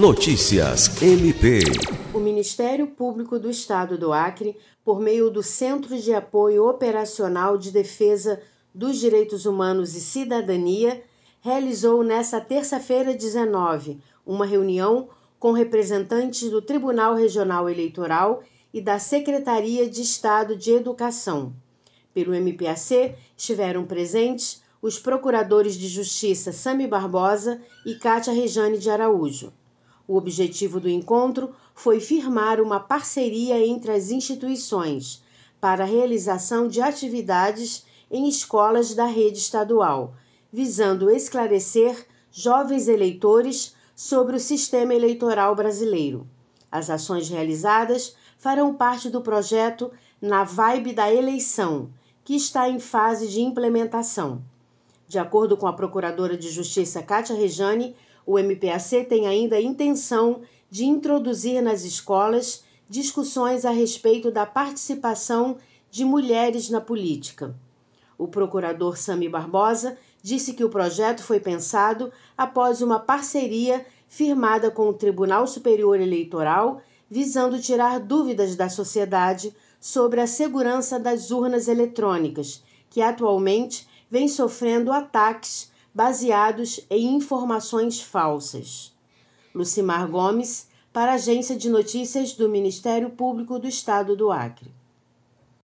Notícias MP. O Ministério Público do Estado do Acre, por meio do Centro de Apoio Operacional de Defesa dos Direitos Humanos e Cidadania, realizou nesta terça-feira 19 uma reunião com representantes do Tribunal Regional Eleitoral e da Secretaria de Estado de Educação. Pelo MPAC estiveram presentes os procuradores de Justiça Sami Barbosa e Cátia Rejane de Araújo. O objetivo do encontro foi firmar uma parceria entre as instituições para a realização de atividades em escolas da rede estadual, visando esclarecer jovens eleitores sobre o sistema eleitoral brasileiro. As ações realizadas farão parte do projeto Na Vibe da Eleição, que está em fase de implementação. De acordo com a Procuradora de Justiça Cátia Rejane, o MPAC tem ainda a intenção de introduzir nas escolas discussões a respeito da participação de mulheres na política. O procurador Sami Barbosa disse que o projeto foi pensado após uma parceria firmada com o Tribunal Superior Eleitoral, visando tirar dúvidas da sociedade sobre a segurança das urnas eletrônicas, que atualmente vem sofrendo ataques baseados em informações falsas. Lucimar Gomes, para a Agência de Notícias do Ministério Público do Estado do Acre.